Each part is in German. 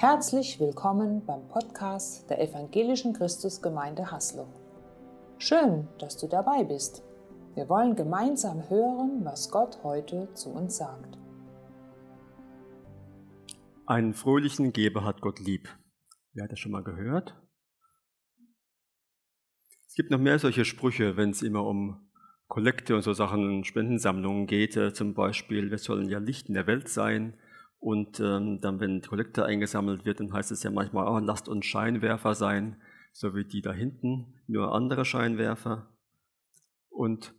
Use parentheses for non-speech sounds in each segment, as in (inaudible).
Herzlich willkommen beim Podcast der Evangelischen Christusgemeinde Haslo. Schön, dass du dabei bist. Wir wollen gemeinsam hören, was Gott heute zu uns sagt. Einen fröhlichen Geber hat Gott lieb. Wer hat das schon mal gehört? Es gibt noch mehr solche Sprüche, wenn es immer um Kollekte und so Sachen, Spendensammlungen geht. Äh, zum Beispiel, wir sollen ja Licht in der Welt sein und ähm, dann, wenn Kollekte eingesammelt wird, dann heißt es ja manchmal, oh, lasst uns Scheinwerfer sein, so wie die da hinten, nur andere Scheinwerfer. Und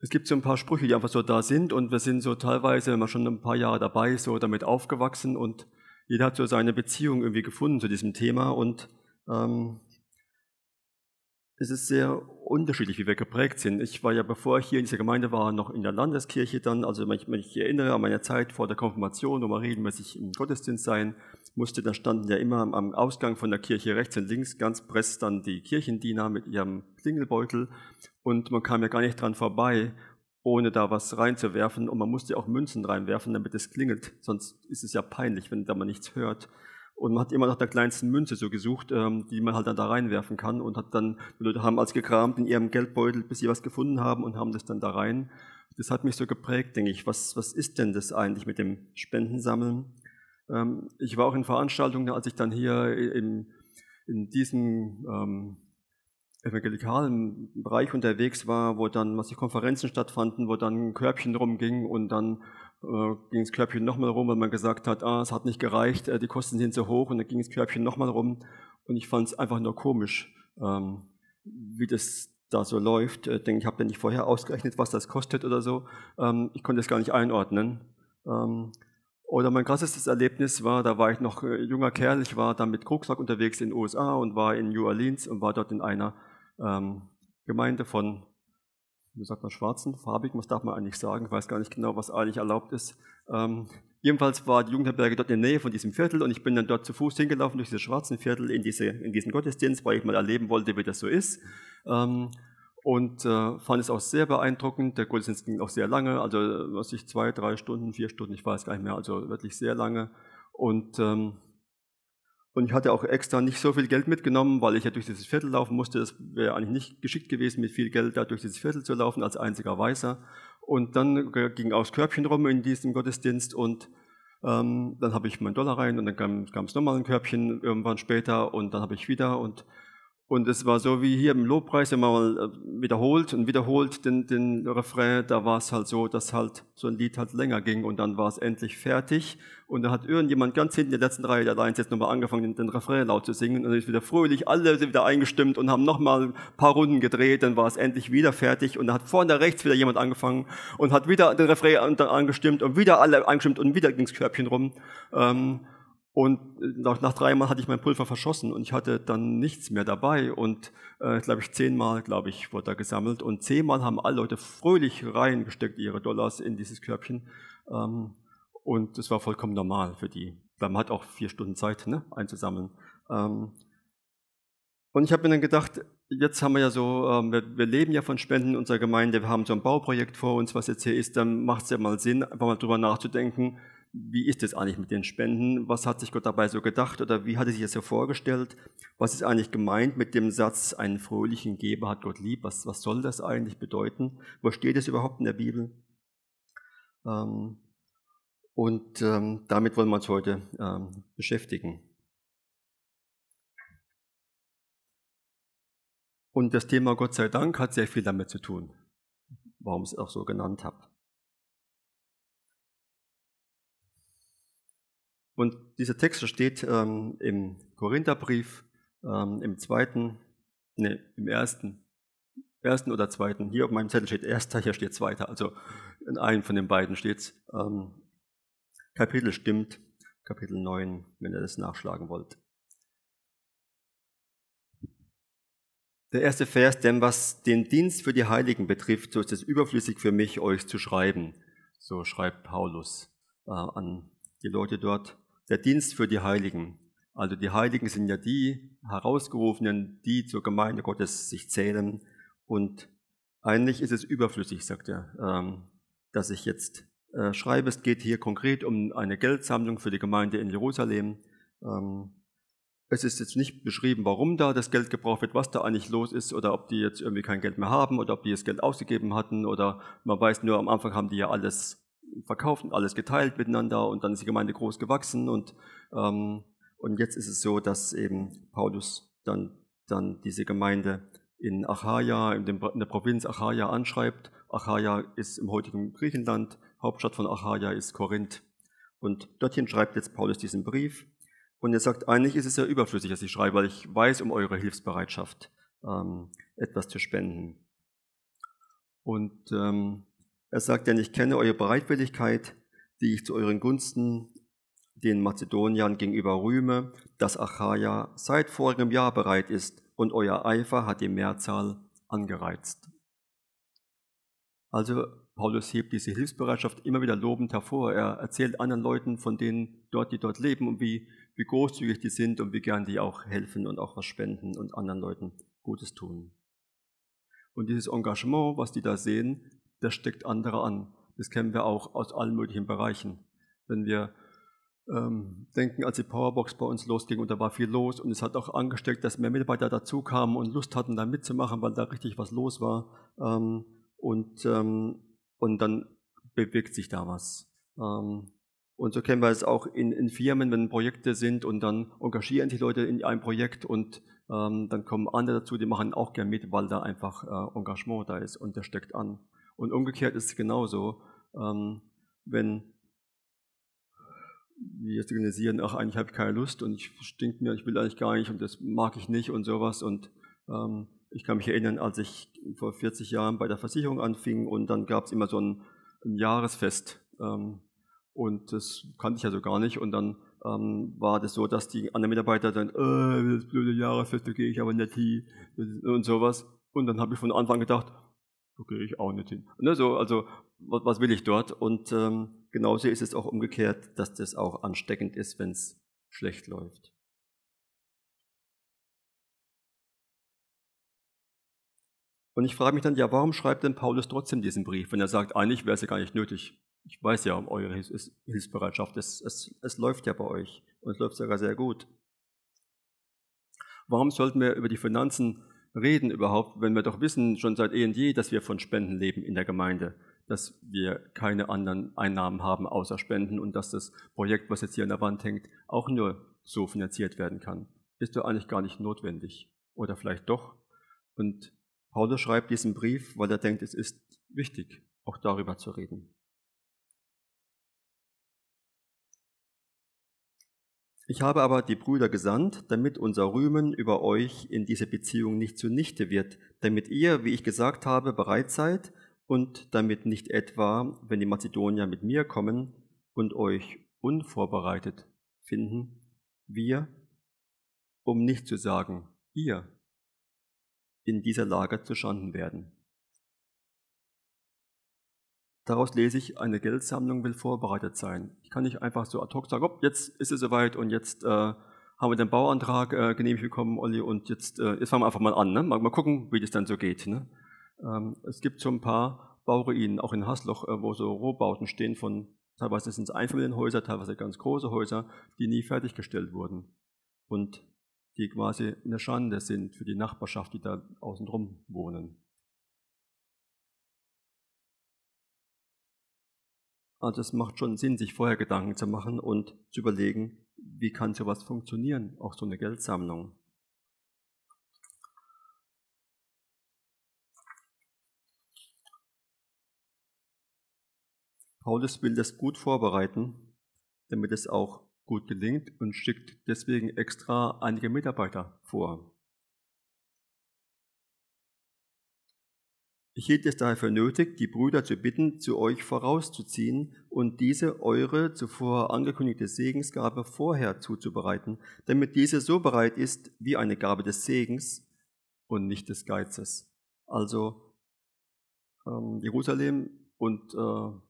es gibt so ein paar Sprüche, die einfach so da sind. Und wir sind so teilweise, wenn man schon ein paar Jahre dabei ist, so damit aufgewachsen. Und jeder hat so seine Beziehung irgendwie gefunden zu diesem Thema. Und ähm, es ist sehr unterschiedlich, wie wir geprägt sind. Ich war ja, bevor ich hier in dieser Gemeinde war, noch in der Landeskirche dann, also wenn ich mich erinnere an meine Zeit vor der Konfirmation, wo man regelmäßig im Gottesdienst sein musste, da standen ja immer am Ausgang von der Kirche rechts und links ganz presst dann die Kirchendiener mit ihrem Klingelbeutel und man kam ja gar nicht dran vorbei, ohne da was reinzuwerfen und man musste auch Münzen reinwerfen, damit es klingelt, sonst ist es ja peinlich, wenn da man nichts hört. Und man hat immer nach der kleinsten Münze so gesucht, ähm, die man halt dann da reinwerfen kann und hat dann, die Leute haben als gekramt in ihrem Geldbeutel, bis sie was gefunden haben und haben das dann da rein. Das hat mich so geprägt, denke ich. Was, was ist denn das eigentlich mit dem Spendensammeln? Ähm, ich war auch in Veranstaltungen, als ich dann hier in, in diesem ähm, evangelikalen Bereich unterwegs war, wo dann was die Konferenzen stattfanden, wo dann ein Körbchen rumging und dann äh, ging das Körbchen nochmal rum, weil man gesagt hat, ah, es hat nicht gereicht, äh, die Kosten sind so hoch und dann ging das Körbchen nochmal rum und ich fand es einfach nur komisch, ähm, wie das da so läuft. Ich denke, ich habe ja nicht vorher ausgerechnet, was das kostet oder so. Ähm, ich konnte es gar nicht einordnen. Ähm, oder mein krassestes Erlebnis war, da war ich noch äh, junger Kerl, ich war dann mit Rucksack unterwegs in den USA und war in New Orleans und war dort in einer ähm, Gemeinde von wie sagt man, schwarzen, farbigen, was darf man eigentlich sagen? Ich weiß gar nicht genau, was eigentlich erlaubt ist. Ähm, jedenfalls war die Jugendherberge dort in der Nähe von diesem Viertel und ich bin dann dort zu Fuß hingelaufen durch dieses schwarzen Viertel in, diese, in diesen Gottesdienst, weil ich mal erleben wollte, wie das so ist. Ähm, und äh, fand es auch sehr beeindruckend. Der Gottesdienst ging auch sehr lange, also was ich zwei, drei Stunden, vier Stunden, ich weiß gar nicht mehr, also wirklich sehr lange. Und ähm, und ich hatte auch extra nicht so viel Geld mitgenommen, weil ich ja durch dieses Viertel laufen musste. Es wäre eigentlich nicht geschickt gewesen, mit viel Geld da durch dieses Viertel zu laufen, als einziger Weißer. Und dann ging auch das Körbchen rum in diesem Gottesdienst und ähm, dann habe ich meinen Dollar rein und dann kam es nochmal ein Körbchen irgendwann später und dann habe ich wieder und und es war so wie hier im Lobpreis, wenn man äh, wiederholt und wiederholt den, den Refrain, da war es halt so, dass halt so ein Lied halt länger ging und dann war es endlich fertig. Und da hat irgendjemand ganz hinten in der letzten Reihe der Lines jetzt nochmal angefangen, den, den Refrain laut zu singen. Und dann ist wieder fröhlich, alle sind wieder eingestimmt und haben nochmal ein paar Runden gedreht, dann war es endlich wieder fertig. Und dann hat vorne rechts wieder jemand angefangen und hat wieder den Refrain angestimmt und wieder alle eingestimmt und wieder ging's Körbchen rum. Ähm, und äh, nach, nach dreimal hatte ich mein Pulver verschossen und ich hatte dann nichts mehr dabei. Und äh, glaube ich, zehnmal, glaube ich, wurde da gesammelt. Und zehnmal haben alle Leute fröhlich reingesteckt, ihre Dollars in dieses Körbchen. Ähm, und das war vollkommen normal für die. Man hat auch vier Stunden Zeit, ne, einzusammeln. Ähm, und ich habe mir dann gedacht, jetzt haben wir ja so, ähm, wir, wir, leben ja von Spenden in unserer Gemeinde, wir haben so ein Bauprojekt vor uns, was jetzt hier ist, dann macht es ja mal Sinn, einfach mal drüber nachzudenken, wie ist es eigentlich mit den Spenden? Was hat sich Gott dabei so gedacht oder wie hat er sich das so vorgestellt? Was ist eigentlich gemeint mit dem Satz, einen fröhlichen Geber hat Gott lieb? Was, was soll das eigentlich bedeuten? Wo steht es überhaupt in der Bibel? Ähm, und ähm, damit wollen wir uns heute ähm, beschäftigen. Und das Thema Gott sei Dank hat sehr viel damit zu tun, warum ich es auch so genannt habe. Und dieser Text steht ähm, im Korintherbrief, ähm, im zweiten, ne, im ersten, ersten oder zweiten. Hier auf meinem Zettel steht erster, hier steht zweiter. Also in einem von den beiden steht ähm, Kapitel stimmt, Kapitel 9, wenn ihr das nachschlagen wollt. Der erste Vers, denn was den Dienst für die Heiligen betrifft, so ist es überflüssig für mich, euch zu schreiben. So schreibt Paulus äh, an die Leute dort der Dienst für die Heiligen. Also die Heiligen sind ja die Herausgerufenen, die zur Gemeinde Gottes sich zählen. Und eigentlich ist es überflüssig, sagt er, ähm, dass ich jetzt äh, schreibe. Es geht hier konkret um eine Geldsammlung für die Gemeinde in Jerusalem. Ähm, es ist jetzt nicht beschrieben, warum da das Geld gebraucht wird, was da eigentlich los ist oder ob die jetzt irgendwie kein Geld mehr haben oder ob die das Geld ausgegeben hatten oder man weiß nur, am Anfang haben die ja alles verkauft und alles geteilt miteinander und dann ist die Gemeinde groß gewachsen und, ähm, und jetzt ist es so, dass eben Paulus dann, dann diese Gemeinde in Achaia, in, dem, in der Provinz Achaia anschreibt. Achaia ist im heutigen Griechenland, Hauptstadt von Achaia ist Korinth. Und dorthin schreibt jetzt Paulus diesen Brief. Und er sagt, eigentlich ist es ja überflüssig, dass ich schreibe, weil ich weiß um eure Hilfsbereitschaft, ähm, etwas zu spenden. Und ähm, er sagt, denn ich kenne eure Bereitwilligkeit, die ich zu euren Gunsten den Mazedoniern gegenüber rühme, dass Achaia seit vorigem Jahr bereit ist und euer Eifer hat die Mehrzahl angereizt. Also Paulus hebt diese Hilfsbereitschaft immer wieder lobend hervor. Er erzählt anderen Leuten von denen dort, die dort leben und wie, wie großzügig die sind und wie gern die auch helfen und auch was spenden und anderen Leuten Gutes tun. Und dieses Engagement, was die da sehen, das steckt andere an. Das kennen wir auch aus allen möglichen Bereichen. Wenn wir ähm, denken, als die Powerbox bei uns losging und da war viel los und es hat auch angesteckt, dass mehr Mitarbeiter dazu kamen und Lust hatten, da mitzumachen, weil da richtig was los war. Ähm, und, ähm, und dann bewegt sich da was. Ähm, und so kennen wir es auch in, in, Firmen, wenn Projekte sind und dann engagieren sich Leute in ein Projekt und ähm, dann kommen andere dazu, die machen auch gern mit, weil da einfach äh, Engagement da ist und der steckt an. Und umgekehrt ist es genauso, ähm, wenn wir signalisieren, ach, eigentlich habe ich keine Lust und ich stinkt mir, ich will eigentlich gar nicht und das mag ich nicht und sowas. Und ähm, ich kann mich erinnern, als ich vor 40 Jahren bei der Versicherung anfing und dann gab es immer so ein, ein Jahresfest ähm, und das kannte ich ja so gar nicht und dann ähm, war das so, dass die anderen Mitarbeiter dann, äh, das blöde Jahresfest, da gehe ich aber nicht hin und sowas. Und dann habe ich von Anfang gedacht, da gehe ich auch nicht hin. Ne, so, also, was, was, will ich dort? Und ähm, genauso ist es auch umgekehrt, dass das auch ansteckend ist, wenn es schlecht läuft. Und ich frage mich dann, ja, warum schreibt denn Paulus trotzdem diesen Brief, wenn er sagt, eigentlich wäre es ja gar nicht nötig. Ich weiß ja um eure Hilfsbereitschaft, es, es, es läuft ja bei euch und es läuft sogar sehr gut. Warum sollten wir über die Finanzen reden überhaupt, wenn wir doch wissen schon seit eh und je, dass wir von Spenden leben in der Gemeinde, dass wir keine anderen Einnahmen haben außer Spenden und dass das Projekt, was jetzt hier an der Wand hängt, auch nur so finanziert werden kann. Ist doch eigentlich gar nicht notwendig. Oder vielleicht doch. Und Paulus schreibt diesen Brief, weil er denkt, es ist wichtig, auch darüber zu reden. Ich habe aber die Brüder gesandt, damit unser Rühmen über euch in dieser Beziehung nicht zunichte wird, damit ihr, wie ich gesagt habe, bereit seid und damit nicht etwa, wenn die Mazedonier mit mir kommen und euch unvorbereitet finden, wir, um nicht zu sagen, ihr, in dieser Lage zu schanden werden. Daraus lese ich, eine Geldsammlung will vorbereitet sein. Ich kann nicht einfach so ad hoc sagen, oh, jetzt ist es soweit und jetzt äh, haben wir den Bauantrag äh, genehmigt bekommen, Olli, und jetzt, äh, jetzt fangen wir einfach mal an. Ne? Mal, mal gucken, wie das dann so geht. Ne? Ähm, es gibt so ein paar Bauruinen, auch in Hasloch, äh, wo so Rohbauten stehen von, teilweise sind es Einfamilienhäuser, teilweise ganz große Häuser, die nie fertiggestellt wurden. Und die quasi eine Schande sind für die Nachbarschaft, die da außen drum wohnen. Also es macht schon Sinn, sich vorher Gedanken zu machen und zu überlegen, wie kann sowas funktionieren, auch so eine Geldsammlung. Paulus will das gut vorbereiten, damit es auch gut gelingt und schickt deswegen extra einige Mitarbeiter vor. Ich hielt es daher für nötig, die Brüder zu bitten, zu euch vorauszuziehen und diese eure zuvor angekündigte Segensgabe vorher zuzubereiten, damit diese so bereit ist wie eine Gabe des Segens und nicht des Geizes. Also ähm, Jerusalem und äh,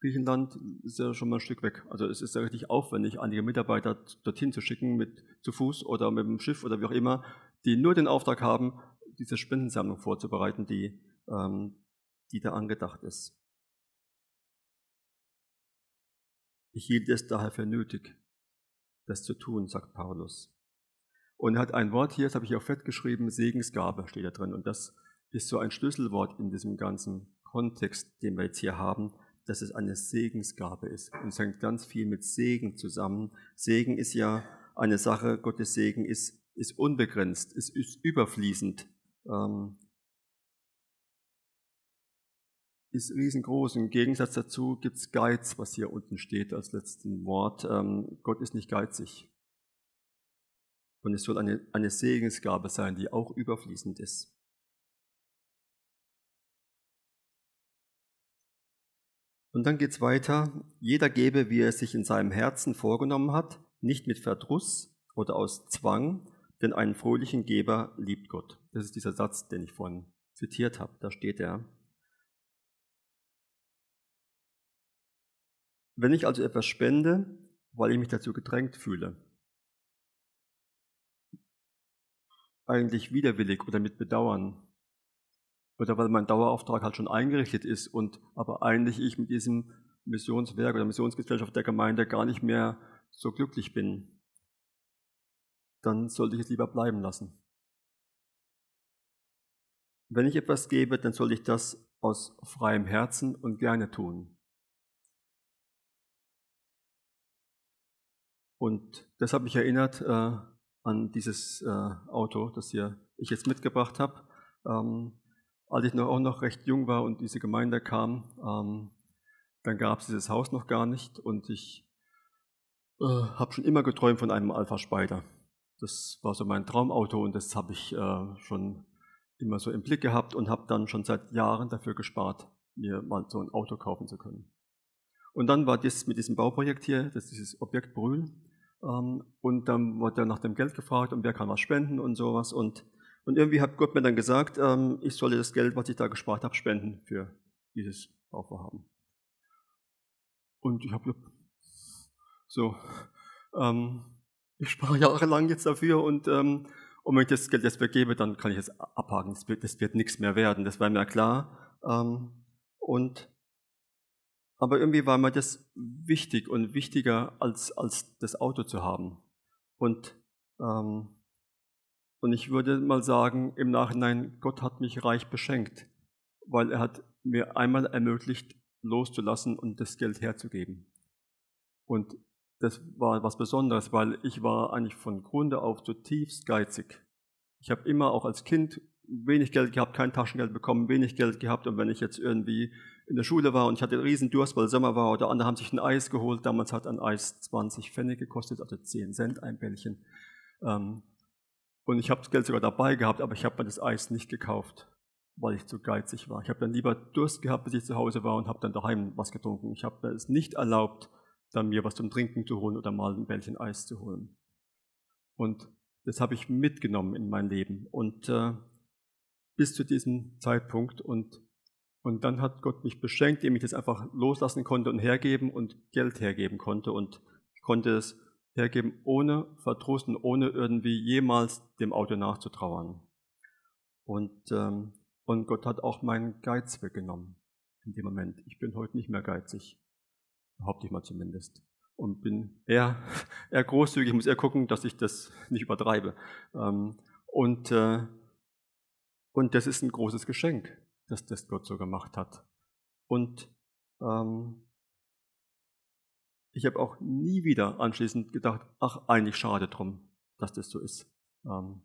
Griechenland ist ja schon mal ein Stück weg. Also es ist ja richtig aufwendig, einige Mitarbeiter dorthin zu schicken, mit zu Fuß oder mit dem Schiff oder wie auch immer, die nur den Auftrag haben, diese Spendensammlung vorzubereiten, die ähm, die da angedacht ist. Ich hielt es daher für nötig, das zu tun, sagt Paulus. Und er hat ein Wort hier, das habe ich auch fett geschrieben, Segensgabe steht da drin. Und das ist so ein Schlüsselwort in diesem ganzen Kontext, den wir jetzt hier haben, dass es eine Segensgabe ist. Und es hängt ganz viel mit Segen zusammen. Segen ist ja eine Sache, Gottes Segen ist, ist unbegrenzt, ist, ist überfließend, ähm, ist riesengroß. Im Gegensatz dazu gibt es Geiz, was hier unten steht als letzten Wort. Ähm, Gott ist nicht geizig. Und es soll eine, eine Segensgabe sein, die auch überfließend ist. Und dann geht es weiter. Jeder gebe, wie er sich in seinem Herzen vorgenommen hat, nicht mit Verdruss oder aus Zwang, denn einen fröhlichen Geber liebt Gott. Das ist dieser Satz, den ich vorhin zitiert habe. Da steht er. Wenn ich also etwas spende, weil ich mich dazu gedrängt fühle, eigentlich widerwillig oder mit Bedauern, oder weil mein Dauerauftrag halt schon eingerichtet ist und aber eigentlich ich mit diesem Missionswerk oder Missionsgesellschaft der Gemeinde gar nicht mehr so glücklich bin, dann sollte ich es lieber bleiben lassen. Wenn ich etwas gebe, dann sollte ich das aus freiem Herzen und gerne tun. Und das hat mich erinnert äh, an dieses äh, Auto, das hier ich jetzt mitgebracht habe. Ähm, als ich noch, auch noch recht jung war und diese Gemeinde kam, ähm, dann gab es dieses Haus noch gar nicht und ich äh, habe schon immer geträumt von einem Alpha Spider. Das war so mein Traumauto und das habe ich äh, schon immer so im Blick gehabt und habe dann schon seit Jahren dafür gespart, mir mal so ein Auto kaufen zu können. Und dann war das mit diesem Bauprojekt hier, das ist dieses Objekt Brühl, und dann wurde nach dem Geld gefragt und wer kann was spenden und sowas und und irgendwie hat Gott mir dann gesagt, ähm, ich solle das Geld, was ich da gespart habe, spenden für dieses Bauvorhaben. Und ich habe so, ähm, ich spare jahrelang jetzt dafür und, ähm, und wenn ich das Geld jetzt vergebe, dann kann ich es abhaken. Das wird, das wird nichts mehr werden, das war mir klar. Ähm, und aber irgendwie war mir das wichtig und wichtiger als, als das Auto zu haben. Und ähm, und ich würde mal sagen, im Nachhinein, Gott hat mich reich beschenkt, weil er hat mir einmal ermöglicht, loszulassen und das Geld herzugeben. Und das war was Besonderes, weil ich war eigentlich von Grunde auf zutiefst geizig. Ich habe immer auch als Kind wenig Geld gehabt, kein Taschengeld bekommen, wenig Geld gehabt. Und wenn ich jetzt irgendwie in der Schule war und ich hatte einen riesen Durst, weil Sommer war, oder andere haben sich ein Eis geholt. Damals hat ein Eis 20 Pfennig gekostet, also 10 Cent ein Bällchen. Ähm, und ich habe das Geld sogar dabei gehabt, aber ich habe mir das Eis nicht gekauft, weil ich zu geizig war. Ich habe dann lieber Durst gehabt, bis ich zu Hause war und habe dann daheim was getrunken. Ich habe es nicht erlaubt, dann mir was zum Trinken zu holen oder mal ein Bällchen Eis zu holen. Und das habe ich mitgenommen in mein Leben. Und äh, bis zu diesem Zeitpunkt. Und, und dann hat Gott mich beschenkt, indem ich das einfach loslassen konnte und hergeben und Geld hergeben konnte. Und ich konnte es hergeben, ohne Verdruss und ohne irgendwie jemals dem Auto nachzutrauern. Und, ähm, und Gott hat auch meinen Geiz weggenommen in dem Moment. Ich bin heute nicht mehr geizig, behaupte ich mal zumindest. Und bin eher, (laughs) eher großzügig, ich muss eher gucken, dass ich das nicht übertreibe. Ähm, und, äh, und das ist ein großes Geschenk, dass das Gott so gemacht hat. Und ähm, ich habe auch nie wieder anschließend gedacht, ach, eigentlich schade drum, dass das so ist. Ähm,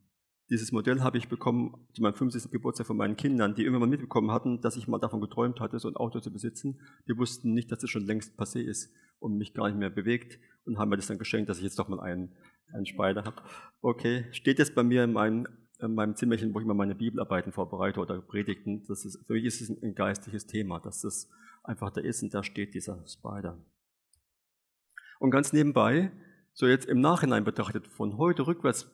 dieses Modell habe ich bekommen zu meinem 50. Geburtstag von meinen Kindern, die immer mal mitbekommen hatten, dass ich mal davon geträumt hatte, so ein Auto zu besitzen. Die wussten nicht, dass das schon längst passé ist und mich gar nicht mehr bewegt und haben mir das dann geschenkt, dass ich jetzt doch mal einen, einen Spider habe. Okay, steht jetzt bei mir in meinem, in meinem Zimmerchen, wo ich immer meine Bibelarbeiten vorbereite oder Predigten. Das ist, für mich ist es ein geistliches Thema, dass das einfach da ist und da steht dieser Spider. Und ganz nebenbei, so jetzt im Nachhinein betrachtet, von heute rückwärts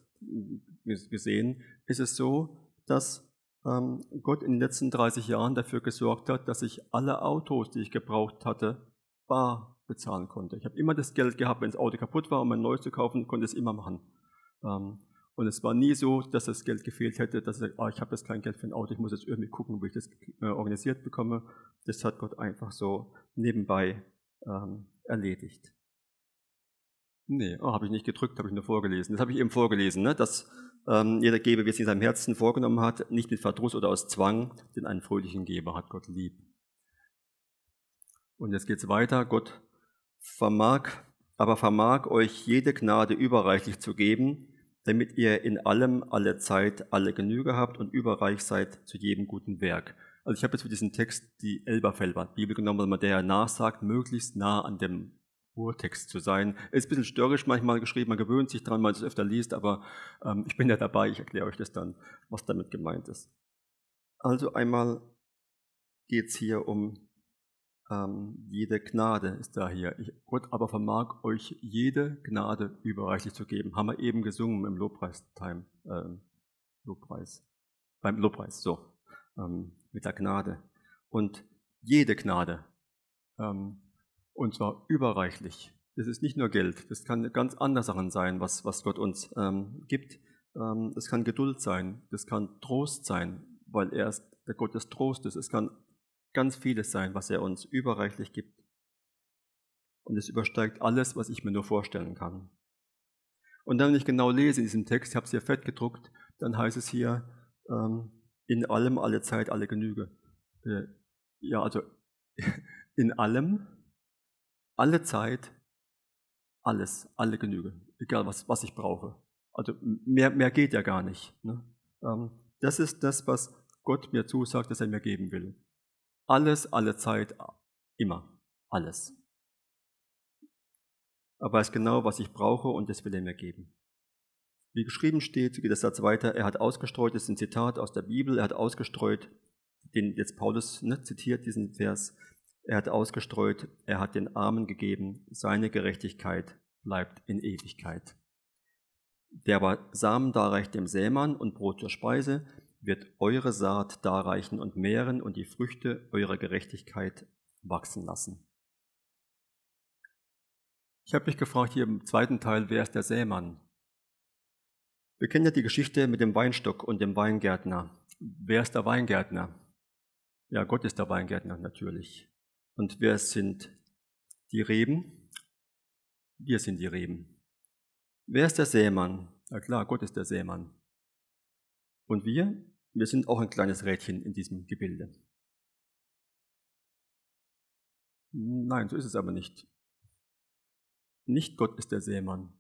gesehen, ist es so, dass ähm, Gott in den letzten 30 Jahren dafür gesorgt hat, dass ich alle Autos, die ich gebraucht hatte, bar bezahlen konnte. Ich habe immer das Geld gehabt, wenn das Auto kaputt war, um ein neues zu kaufen, konnte es immer machen. Und es war nie so, dass das Geld gefehlt hätte, dass ich, ah, ich habe jetzt kein Geld für ein Auto, ich muss jetzt irgendwie gucken, wo ich das äh, organisiert bekomme. Das hat Gott einfach so nebenbei ähm, erledigt. Nee, oh, habe ich nicht gedrückt, habe ich nur vorgelesen. Das habe ich eben vorgelesen, ne? dass ähm, jeder gebe, wie es in seinem Herzen vorgenommen hat, nicht mit Verdruss oder aus Zwang, denn einen fröhlichen Geber hat Gott lieb. Und jetzt geht es weiter. Gott vermag, aber vermag euch jede Gnade überreichlich zu geben, damit ihr in allem, alle Zeit, alle Genüge habt und überreich seid zu jedem guten Werk. Also ich habe jetzt für diesen Text die Elberfelder Bibel genommen, weil man der nachsagt, möglichst nah an dem Urtext zu sein. Ist ein bisschen störrisch manchmal geschrieben, man gewöhnt sich dran, man es öfter liest, aber ähm, ich bin ja dabei, ich erkläre euch das dann, was damit gemeint ist. Also einmal geht es hier um ähm, jede Gnade ist da hier. Gott aber vermag euch jede Gnade überreichlich zu geben. Haben wir eben gesungen im Lobpreis-Time, äh, Lobpreis, beim Lobpreis, so, ähm, mit der Gnade. Und jede Gnade, ähm, und zwar überreichlich. Das ist nicht nur Geld, das kann ganz andere Sachen sein, was, was Gott uns ähm, gibt. Ähm, das kann Geduld sein, das kann Trost sein, weil er ist der Gott des Trostes. Es kann ganz vieles sein, was er uns überreichlich gibt. Und es übersteigt alles, was ich mir nur vorstellen kann. Und dann, wenn ich genau lese in diesem Text, ich habe es hier fett gedruckt, dann heißt es hier, ähm, in allem, alle Zeit, alle Genüge. Äh, ja, also (laughs) in allem, alle Zeit, alles, alle Genüge, egal was, was ich brauche. Also mehr, mehr geht ja gar nicht. Ne? Ähm, das ist das, was Gott mir zusagt, dass er mir geben will. Alles, alle Zeit, immer. Alles. Er weiß genau, was ich brauche und das will er mir geben. Wie geschrieben steht, geht der Satz weiter, er hat ausgestreut, das ist ein Zitat aus der Bibel, er hat ausgestreut, den jetzt Paulus ne, zitiert, diesen Vers, er hat ausgestreut, er hat den Armen gegeben, seine Gerechtigkeit bleibt in Ewigkeit. Der aber Samen darreicht dem Sämann und Brot zur Speise, wird eure Saat darreichen und mehren und die Früchte eurer Gerechtigkeit wachsen lassen. Ich habe mich gefragt hier im zweiten Teil, wer ist der Sämann? Wir kennen ja die Geschichte mit dem Weinstock und dem Weingärtner. Wer ist der Weingärtner? Ja, Gott ist der Weingärtner natürlich. Und wer sind die Reben? Wir sind die Reben. Wer ist der Sämann? Na klar, Gott ist der Sämann. Und wir? Wir sind auch ein kleines Rädchen in diesem Gebilde. Nein, so ist es aber nicht. Nicht Gott ist der Sämann.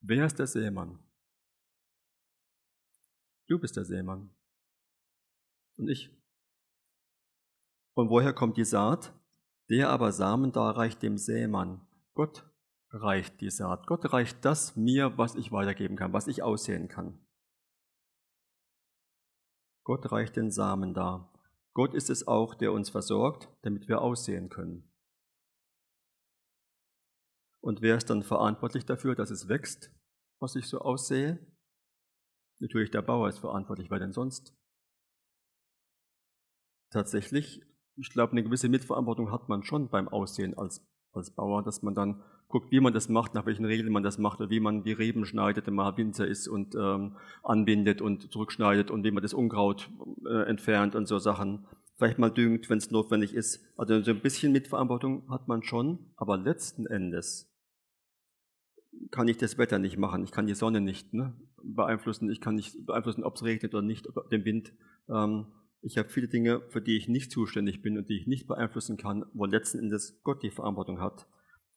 Wer ist der Sämann? Du bist der Sämann. Und ich. Und woher kommt die Saat? Der aber Samen darreicht dem Sämann. Gott reicht die Saat. Gott reicht das mir, was ich weitergeben kann, was ich aussehen kann. Gott reicht den Samen dar. Gott ist es auch, der uns versorgt, damit wir aussehen können. Und wer ist dann verantwortlich dafür, dass es wächst, was ich so aussehe? Natürlich der Bauer ist verantwortlich, wer denn sonst? Tatsächlich, ich glaube, eine gewisse Mitverantwortung hat man schon beim Aussehen als, als Bauer, dass man dann guckt, wie man das macht, nach welchen Regeln man das macht oder wie man die Reben schneidet, wenn man Winzer ist und ähm, anbindet und zurückschneidet und wie man das Unkraut äh, entfernt und so Sachen. Vielleicht mal düngt, wenn es notwendig ist. Also so ein bisschen Mitverantwortung hat man schon, aber letzten Endes kann ich das Wetter nicht machen, ich kann die Sonne nicht ne, beeinflussen, ich kann nicht beeinflussen, ob es regnet oder nicht, ob den Wind. Ähm, ich habe viele Dinge, für die ich nicht zuständig bin und die ich nicht beeinflussen kann, wo letzten Endes Gott die Verantwortung hat.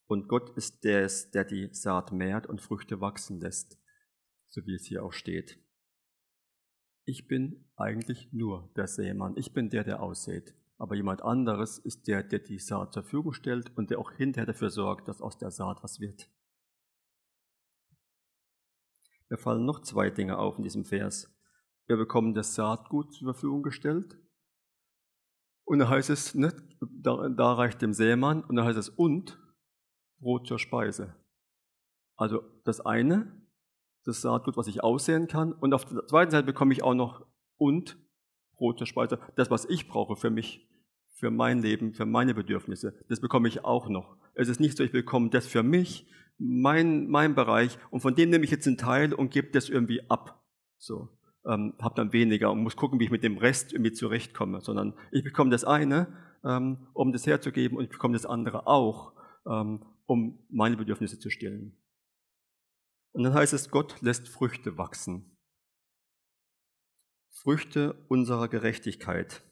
Und Gott ist der, der die Saat mehrt und Früchte wachsen lässt, so wie es hier auch steht. Ich bin eigentlich nur der Sämann. Ich bin der, der aussät. Aber jemand anderes ist der, der die Saat zur Verfügung stellt und der auch hinterher dafür sorgt, dass aus der Saat was wird. Mir fallen noch zwei Dinge auf in diesem Vers. Wir bekommen das Saatgut zur Verfügung gestellt. Und da heißt es, ne, da, da reicht dem Sämann, und da heißt es, und Brot zur Speise. Also das eine, das Saatgut, was ich aussehen kann, und auf der zweiten Seite bekomme ich auch noch und Brot zur Speise, das, was ich brauche für mich, für mein Leben, für meine Bedürfnisse, das bekomme ich auch noch. Es ist nicht so, ich bekomme das für mich, mein, mein Bereich, und von dem nehme ich jetzt einen Teil und gebe das irgendwie ab. So, ähm, habe dann weniger und muss gucken, wie ich mit dem Rest irgendwie zurechtkomme, sondern ich bekomme das eine, ähm, um das herzugeben, und ich bekomme das andere auch, ähm, um meine Bedürfnisse zu stillen. Und dann heißt es, Gott lässt Früchte wachsen. Früchte unserer Gerechtigkeit.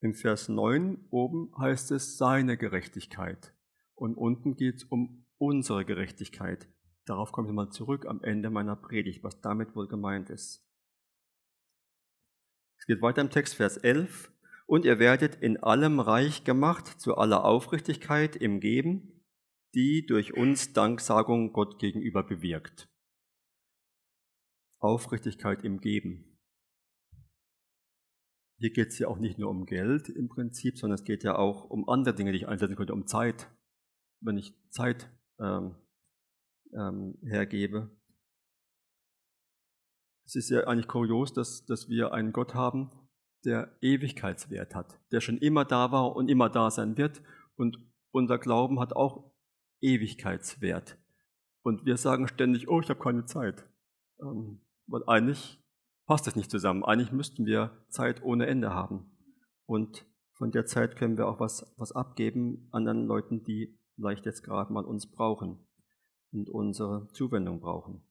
Im Vers 9 oben heißt es seine Gerechtigkeit. Und unten geht es um unsere Gerechtigkeit. Darauf komme ich mal zurück am Ende meiner Predigt, was damit wohl gemeint ist. Es geht weiter im Text, Vers 11. Und ihr werdet in allem reich gemacht zu aller Aufrichtigkeit im Geben, die durch uns Danksagung Gott gegenüber bewirkt. Aufrichtigkeit im Geben. Hier geht es ja auch nicht nur um Geld im Prinzip, sondern es geht ja auch um andere Dinge, die ich einsetzen könnte, um Zeit. Wenn ich Zeit ähm, ähm, hergebe. Es ist ja eigentlich kurios, dass, dass wir einen Gott haben, der Ewigkeitswert hat, der schon immer da war und immer da sein wird. Und unser Glauben hat auch Ewigkeitswert. Und wir sagen ständig, oh, ich habe keine Zeit. Ähm, weil eigentlich passt das nicht zusammen. Eigentlich müssten wir Zeit ohne Ende haben. Und von der Zeit können wir auch was, was abgeben anderen Leuten, die vielleicht jetzt gerade mal uns brauchen und unsere Zuwendung brauchen.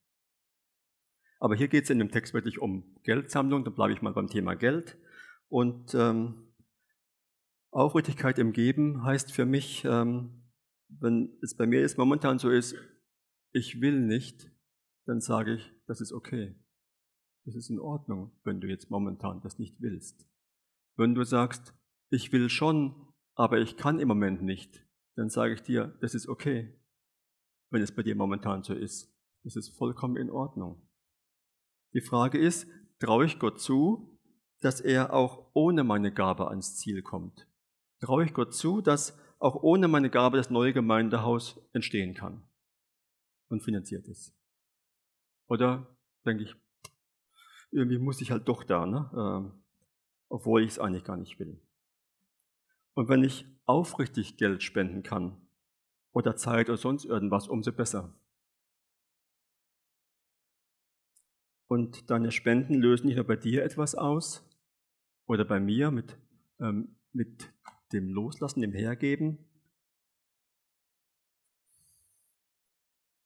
Aber hier geht es in dem Text wirklich um Geldsammlung, da bleibe ich mal beim Thema Geld. Und ähm, Aufrichtigkeit im Geben heißt für mich, ähm, wenn es bei mir jetzt momentan so ist, ich will nicht, dann sage ich, das ist okay. Das ist in Ordnung, wenn du jetzt momentan das nicht willst. Wenn du sagst, ich will schon, aber ich kann im Moment nicht, dann sage ich dir, das ist okay, wenn es bei dir momentan so ist. Das ist vollkommen in Ordnung. Die Frage ist, traue ich Gott zu, dass er auch ohne meine Gabe ans Ziel kommt? Traue ich Gott zu, dass auch ohne meine Gabe das neue Gemeindehaus entstehen kann und finanziert ist? Oder denke ich, irgendwie muss ich halt doch da, ne? Ähm, obwohl ich es eigentlich gar nicht will. Und wenn ich aufrichtig Geld spenden kann oder Zeit oder sonst irgendwas, umso besser. Und deine Spenden lösen nicht nur bei dir etwas aus oder bei mir mit, ähm, mit dem Loslassen, dem Hergeben.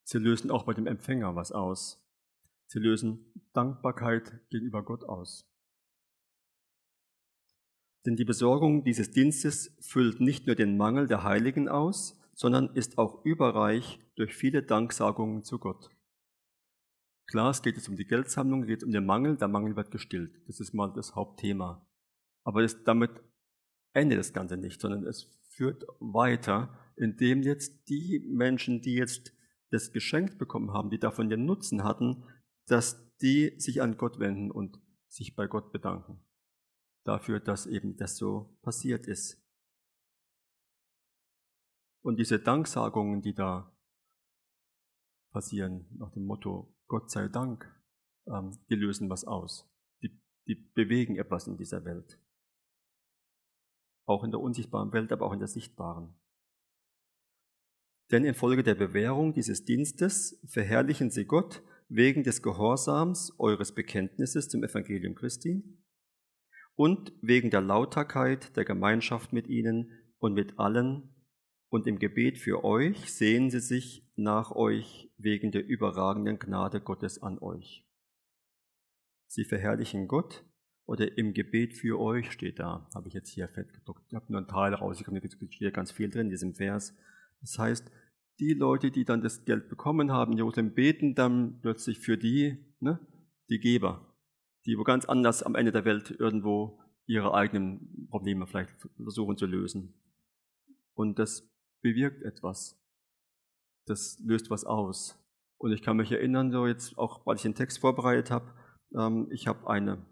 Sie lösen auch bei dem Empfänger was aus. Sie lösen Dankbarkeit gegenüber Gott aus. Denn die Besorgung dieses Dienstes füllt nicht nur den Mangel der Heiligen aus, sondern ist auch überreich durch viele Danksagungen zu Gott. Klar, es geht jetzt um die Geldsammlung, es geht um den Mangel, der Mangel wird gestillt. Das ist mal das Hauptthema. Aber das, damit endet das Ganze nicht, sondern es führt weiter, indem jetzt die Menschen, die jetzt das geschenkt bekommen haben, die davon den Nutzen hatten, dass die sich an Gott wenden und sich bei Gott bedanken dafür, dass eben das so passiert ist. Und diese Danksagungen, die da passieren, nach dem Motto Gott sei Dank, ähm, die lösen was aus. Die, die bewegen etwas in dieser Welt. Auch in der unsichtbaren Welt, aber auch in der sichtbaren. Denn infolge der Bewährung dieses Dienstes verherrlichen sie Gott wegen des Gehorsams eures Bekenntnisses zum Evangelium Christi und wegen der Lauterkeit der Gemeinschaft mit ihnen und mit allen, und im Gebet für euch sehen sie sich nach euch wegen der überragenden Gnade Gottes an euch. Sie verherrlichen Gott oder im Gebet für euch steht da, habe ich jetzt hier fett gedruckt. Ich habe nur einen Teil rausgekommen, da steht ganz viel drin in diesem Vers. Das heißt, die Leute, die dann das Geld bekommen haben, Jerusalem, beten dann plötzlich für die, ne, die Geber, die wo ganz anders am Ende der Welt irgendwo ihre eigenen Probleme vielleicht versuchen zu lösen. Und das bewirkt etwas. Das löst was aus. Und ich kann mich erinnern, so jetzt auch, weil ich den Text vorbereitet habe, ähm, ich habe eine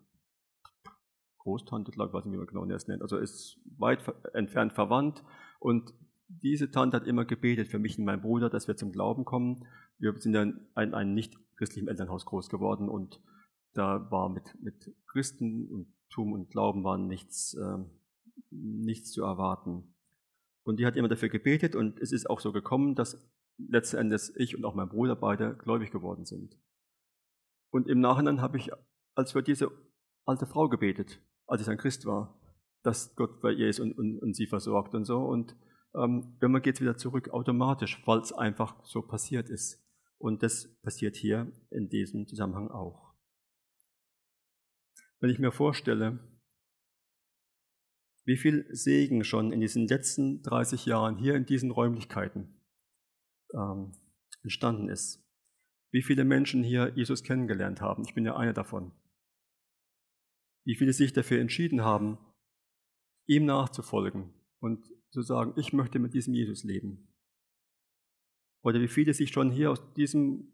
Großtante, glaube ich, weiß nicht, wie man genau das nennt, also ist weit entfernt verwandt und diese Tante hat immer gebetet für mich und meinen Bruder, dass wir zum Glauben kommen. Wir sind dann in einem nicht christlichen Elternhaus groß geworden und da war mit, mit Christen und Tum und Glauben war nichts, äh, nichts zu erwarten. Und die hat immer dafür gebetet und es ist auch so gekommen, dass letzten Endes ich und auch mein Bruder beide gläubig geworden sind. Und im Nachhinein habe ich als für diese alte Frau gebetet, als ich ein Christ war, dass Gott bei ihr ist und, und, und sie versorgt und so. Und ähm, immer geht es wieder zurück automatisch, weil es einfach so passiert ist. Und das passiert hier in diesem Zusammenhang auch. Wenn ich mir vorstelle, wie viel Segen schon in diesen letzten 30 Jahren hier in diesen Räumlichkeiten ähm, entstanden ist, wie viele Menschen hier Jesus kennengelernt haben, ich bin ja einer davon, wie viele sich dafür entschieden haben, ihm nachzufolgen und zu sagen, ich möchte mit diesem Jesus leben. Oder wie viele sich schon hier aus diesem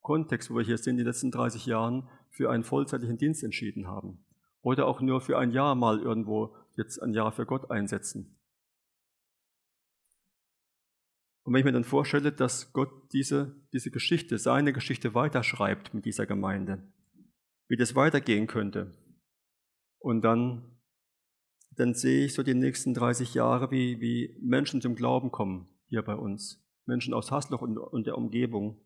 Kontext, wo wir hier sind, in den letzten 30 Jahren für einen vollzeitlichen Dienst entschieden haben. Oder auch nur für ein Jahr mal irgendwo jetzt ein Jahr für Gott einsetzen. Und wenn ich mir dann vorstelle, dass Gott diese, diese Geschichte, seine Geschichte weiterschreibt mit dieser Gemeinde, wie das weitergehen könnte, und dann, dann sehe ich so die nächsten 30 Jahre, wie, wie Menschen zum Glauben kommen hier bei uns. Menschen aus Hasloch und, und der Umgebung,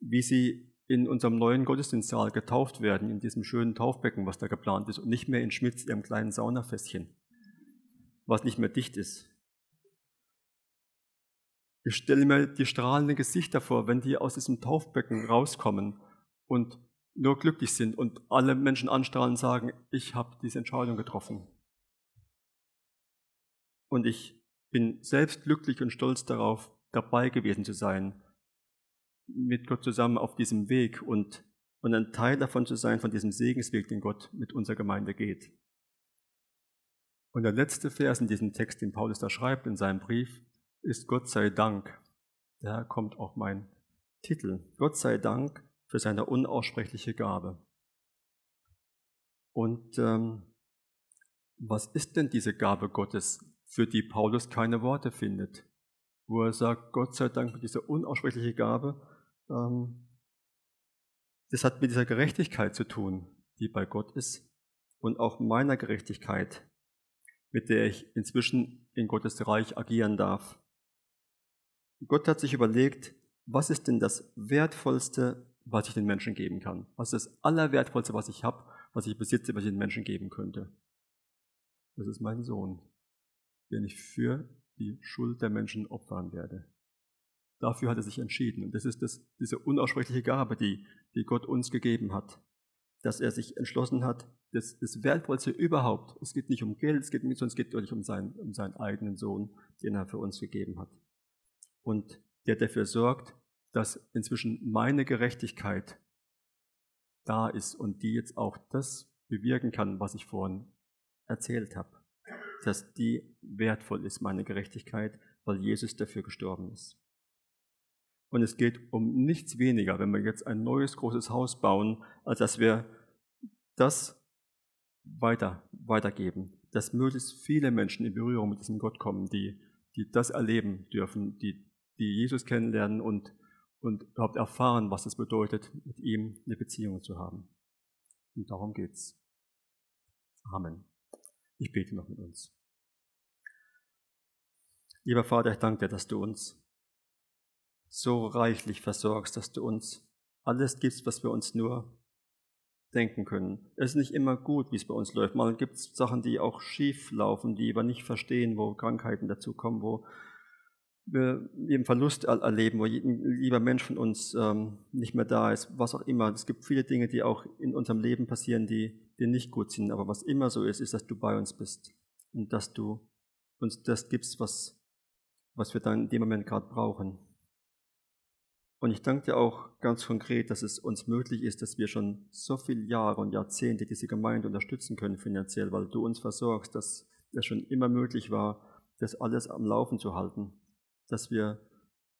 wie sie in unserem neuen Gottesdienstsaal getauft werden, in diesem schönen Taufbecken, was da geplant ist, und nicht mehr in Schmitz, ihrem kleinen Saunafässchen, was nicht mehr dicht ist. Ich stelle mir die strahlenden Gesichter vor, wenn die aus diesem Taufbecken rauskommen und nur glücklich sind und alle Menschen anstrahlen und sagen, ich habe diese Entscheidung getroffen. Und ich bin selbst glücklich und stolz darauf, dabei gewesen zu sein, mit Gott zusammen auf diesem Weg und, und ein Teil davon zu sein, von diesem Segensweg, den Gott mit unserer Gemeinde geht. Und der letzte Vers in diesem Text, den Paulus da schreibt in seinem Brief, ist Gott sei Dank. Daher kommt auch mein Titel. Gott sei Dank für seine unaussprechliche Gabe. Und ähm, was ist denn diese Gabe Gottes, für die Paulus keine Worte findet? Wo er sagt, Gott sei Dank für diese unaussprechliche Gabe, ähm, das hat mit dieser Gerechtigkeit zu tun, die bei Gott ist, und auch meiner Gerechtigkeit, mit der ich inzwischen in Gottes Reich agieren darf. Gott hat sich überlegt, was ist denn das Wertvollste, was ich den Menschen geben kann? Was ist das Allerwertvollste, was ich habe, was ich besitze, was ich den Menschen geben könnte? Das ist mein Sohn, den ich für die Schuld der Menschen opfern werde. Dafür hat er sich entschieden. Und das ist das, diese unaussprechliche Gabe, die, die Gott uns gegeben hat. Dass er sich entschlossen hat, das, das Wertvollste überhaupt. Es geht nicht um Geld, es geht nicht, sondern es geht wirklich um seinen, um seinen eigenen Sohn, den er für uns gegeben hat. Und der dafür sorgt, dass inzwischen meine Gerechtigkeit da ist und die jetzt auch das bewirken kann, was ich vorhin erzählt habe. Dass die wertvoll ist, meine Gerechtigkeit, weil Jesus dafür gestorben ist. Und es geht um nichts weniger, wenn wir jetzt ein neues großes Haus bauen, als dass wir das weiter, weitergeben, dass möglichst viele Menschen in Berührung mit diesem Gott kommen, die, die das erleben dürfen, die, die Jesus kennenlernen und, und überhaupt erfahren, was es bedeutet, mit ihm eine Beziehung zu haben. Und darum geht's. Amen. Ich bete noch mit uns. Lieber Vater, ich danke dir, dass du uns so reichlich versorgst, dass du uns alles gibst, was wir uns nur denken können. Es ist nicht immer gut, wie es bei uns läuft. Mal gibt es Sachen, die auch schief laufen, die wir nicht verstehen, wo Krankheiten dazukommen, wo wir eben Verlust erleben, wo ein lieber Mensch von uns ähm, nicht mehr da ist, was auch immer. Es gibt viele Dinge, die auch in unserem Leben passieren, die, die nicht gut sind. Aber was immer so ist, ist, dass du bei uns bist und dass du uns das gibst, was, was wir dann in dem Moment gerade brauchen. Und ich danke dir auch ganz konkret, dass es uns möglich ist, dass wir schon so viele Jahre und Jahrzehnte diese Gemeinde unterstützen können finanziell, weil du uns versorgst, dass es schon immer möglich war, das alles am Laufen zu halten, dass wir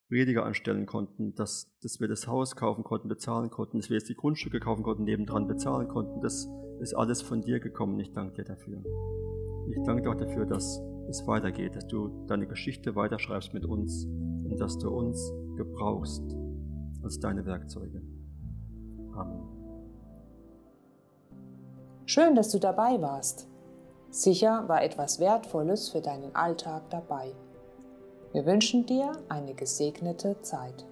Prediger anstellen konnten, dass, dass wir das Haus kaufen konnten, bezahlen konnten, dass wir jetzt die Grundstücke kaufen konnten, nebendran bezahlen konnten. Das ist alles von dir gekommen. Ich danke dir dafür. Ich danke dir auch dafür, dass es weitergeht, dass du deine Geschichte weiterschreibst mit uns und dass du uns gebrauchst als deine Werkzeuge. Amen. Schön, dass du dabei warst. Sicher war etwas Wertvolles für deinen Alltag dabei. Wir wünschen dir eine gesegnete Zeit.